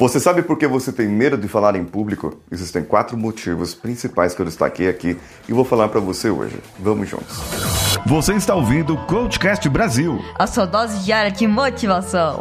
Você sabe por que você tem medo de falar em público? Existem quatro motivos principais que eu destaquei aqui e vou falar para você hoje. Vamos juntos. Você está ouvindo o Coachcast Brasil a sua dose diária de motivação.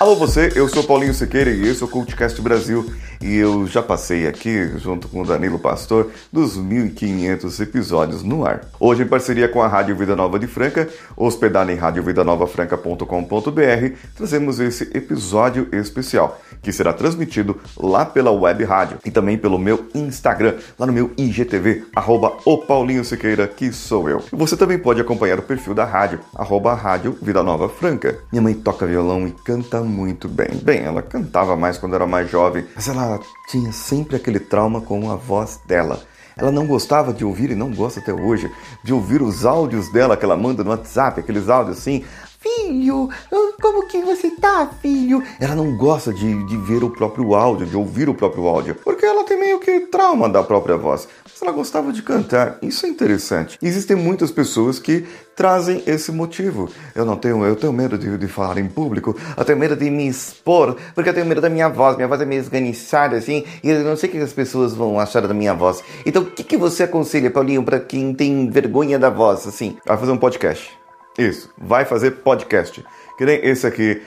Alô você, eu sou Paulinho Siqueira e esse é o Cultcast Brasil e eu já passei aqui, junto com o Danilo Pastor, dos 1.500 episódios no ar. Hoje, em parceria com a Rádio Vida Nova de Franca, hospedada em radiovidanovafranca.com.br, trazemos esse episódio especial, que será transmitido lá pela web rádio e também pelo meu Instagram, lá no meu IGTV, arroba o Paulinho Siqueira, que sou eu. E você também pode acompanhar o perfil da rádio, arroba Rádio Vida Nova Franca. Minha mãe toca violão e canta muito bem. Bem, ela cantava mais quando era mais jovem, mas ela tinha sempre aquele trauma com a voz dela. Ela não gostava de ouvir e não gosta até hoje de ouvir os áudios dela que ela manda no WhatsApp, aqueles áudios assim. Filho, como que você tá, filho? Ela não gosta de, de ver o próprio áudio, de ouvir o próprio áudio, porque ela tem que trauma da própria voz. Mas ela gostava de cantar. Isso é interessante. Existem muitas pessoas que trazem esse motivo. Eu não tenho, eu tenho medo de, de falar em público, eu tenho medo de me expor, porque eu tenho medo da minha voz. Minha voz é meio esganiçada assim, e eu não sei o que as pessoas vão achar da minha voz. Então, o que, que você aconselha, Paulinho, para quem tem vergonha da voz, assim? Vai fazer um podcast. Isso, vai fazer podcast. Que nem esse aqui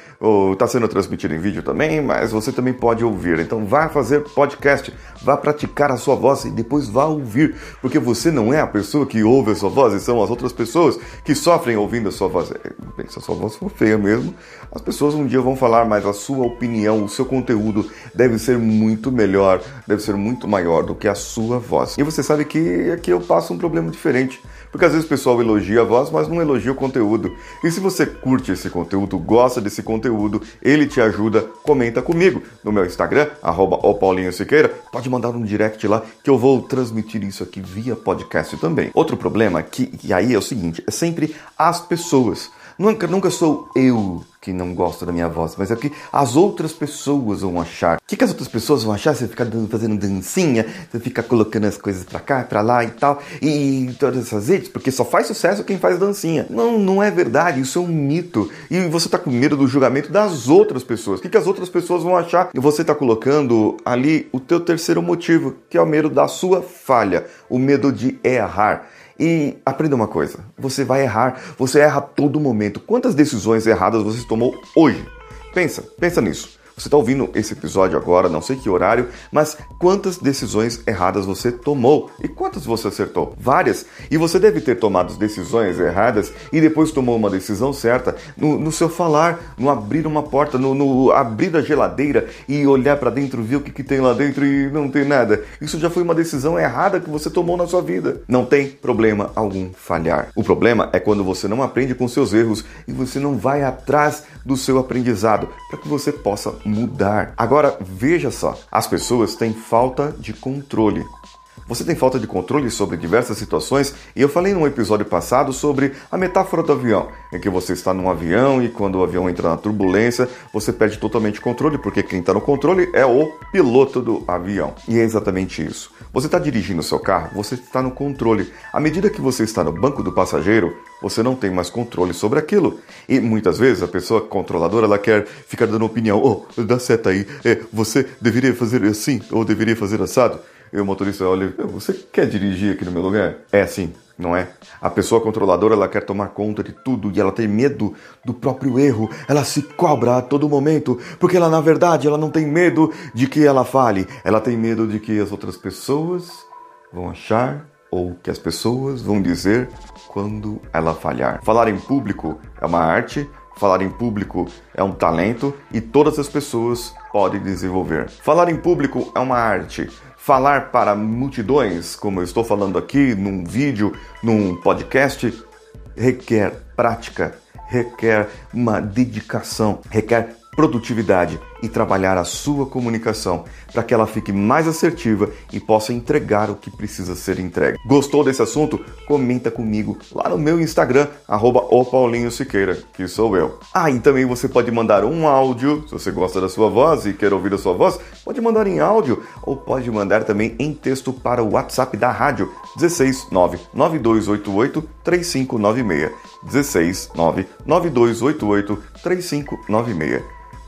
está sendo transmitido em vídeo também, mas você também pode ouvir. Então vá fazer podcast, vá praticar a sua voz e depois vá ouvir, porque você não é a pessoa que ouve a sua voz, e são as outras pessoas que sofrem ouvindo a sua voz. É, bem, se a sua voz for feia mesmo, as pessoas um dia vão falar, mas a sua opinião, o seu conteúdo deve ser muito melhor, deve ser muito maior do que a sua voz. E você sabe que aqui eu passo um problema diferente. Porque às vezes o pessoal elogia a voz, mas não elogia o conteúdo. E se você curte esse conteúdo, gosta desse conteúdo, ele te ajuda, comenta comigo no meu Instagram, arroba Siqueira. Pode mandar um direct lá que eu vou transmitir isso aqui via podcast também. Outro problema que, e aí é o seguinte, é sempre as pessoas. Nunca, nunca sou eu que não gosta da minha voz, mas é o que as outras pessoas vão achar. O que, que as outras pessoas vão achar? Você fica fazendo dancinha, você fica colocando as coisas pra cá, pra lá e tal, e todas essas redes, porque só faz sucesso quem faz dancinha. Não, não é verdade, isso é um mito. E você tá com medo do julgamento das outras pessoas. O que, que as outras pessoas vão achar? E você tá colocando ali o teu terceiro motivo, que é o medo da sua falha, o medo de errar. E aprenda uma coisa: você vai errar, você erra a todo momento. Quantas decisões erradas você tomou hoje? Pensa, pensa nisso. Você está ouvindo esse episódio agora, não sei que horário, mas quantas decisões erradas você tomou e quantas você acertou? Várias. E você deve ter tomado decisões erradas e depois tomou uma decisão certa no, no seu falar, no abrir uma porta, no, no abrir a geladeira e olhar para dentro, ver o que, que tem lá dentro e não tem nada. Isso já foi uma decisão errada que você tomou na sua vida. Não tem problema algum falhar. O problema é quando você não aprende com seus erros e você não vai atrás do seu aprendizado para que você possa mudar. Agora, veja só: as pessoas têm falta de controle. Você tem falta de controle sobre diversas situações e eu falei num episódio passado sobre a metáfora do avião, em que você está num avião e quando o avião entra na turbulência, você perde totalmente o controle, porque quem está no controle é o piloto do avião. E é exatamente isso. Você está dirigindo o seu carro, você está no controle. À medida que você está no banco do passageiro, você não tem mais controle sobre aquilo. E muitas vezes a pessoa controladora ela quer ficar dando opinião. Oh, dá seta aí. É, você deveria fazer assim ou deveria fazer assado. E o motorista olha, você quer dirigir aqui no meu lugar? É assim, não é? A pessoa controladora ela quer tomar conta de tudo e ela tem medo do próprio erro. Ela se cobra a todo momento, porque ela na verdade ela não tem medo de que ela fale. Ela tem medo de que as outras pessoas vão achar ou que as pessoas vão dizer quando ela falhar. Falar em público é uma arte, falar em público é um talento e todas as pessoas podem desenvolver. Falar em público é uma arte. Falar para multidões, como eu estou falando aqui num vídeo, num podcast, requer prática, requer uma dedicação, requer produtividade. E trabalhar a sua comunicação para que ela fique mais assertiva e possa entregar o que precisa ser entregue. Gostou desse assunto? Comenta comigo lá no meu Instagram, arroba Siqueira, que sou eu. Ah, e também você pode mandar um áudio, se você gosta da sua voz e quer ouvir a sua voz, pode mandar em áudio ou pode mandar também em texto para o WhatsApp da rádio 16 9288 3596. 16 9288 3596.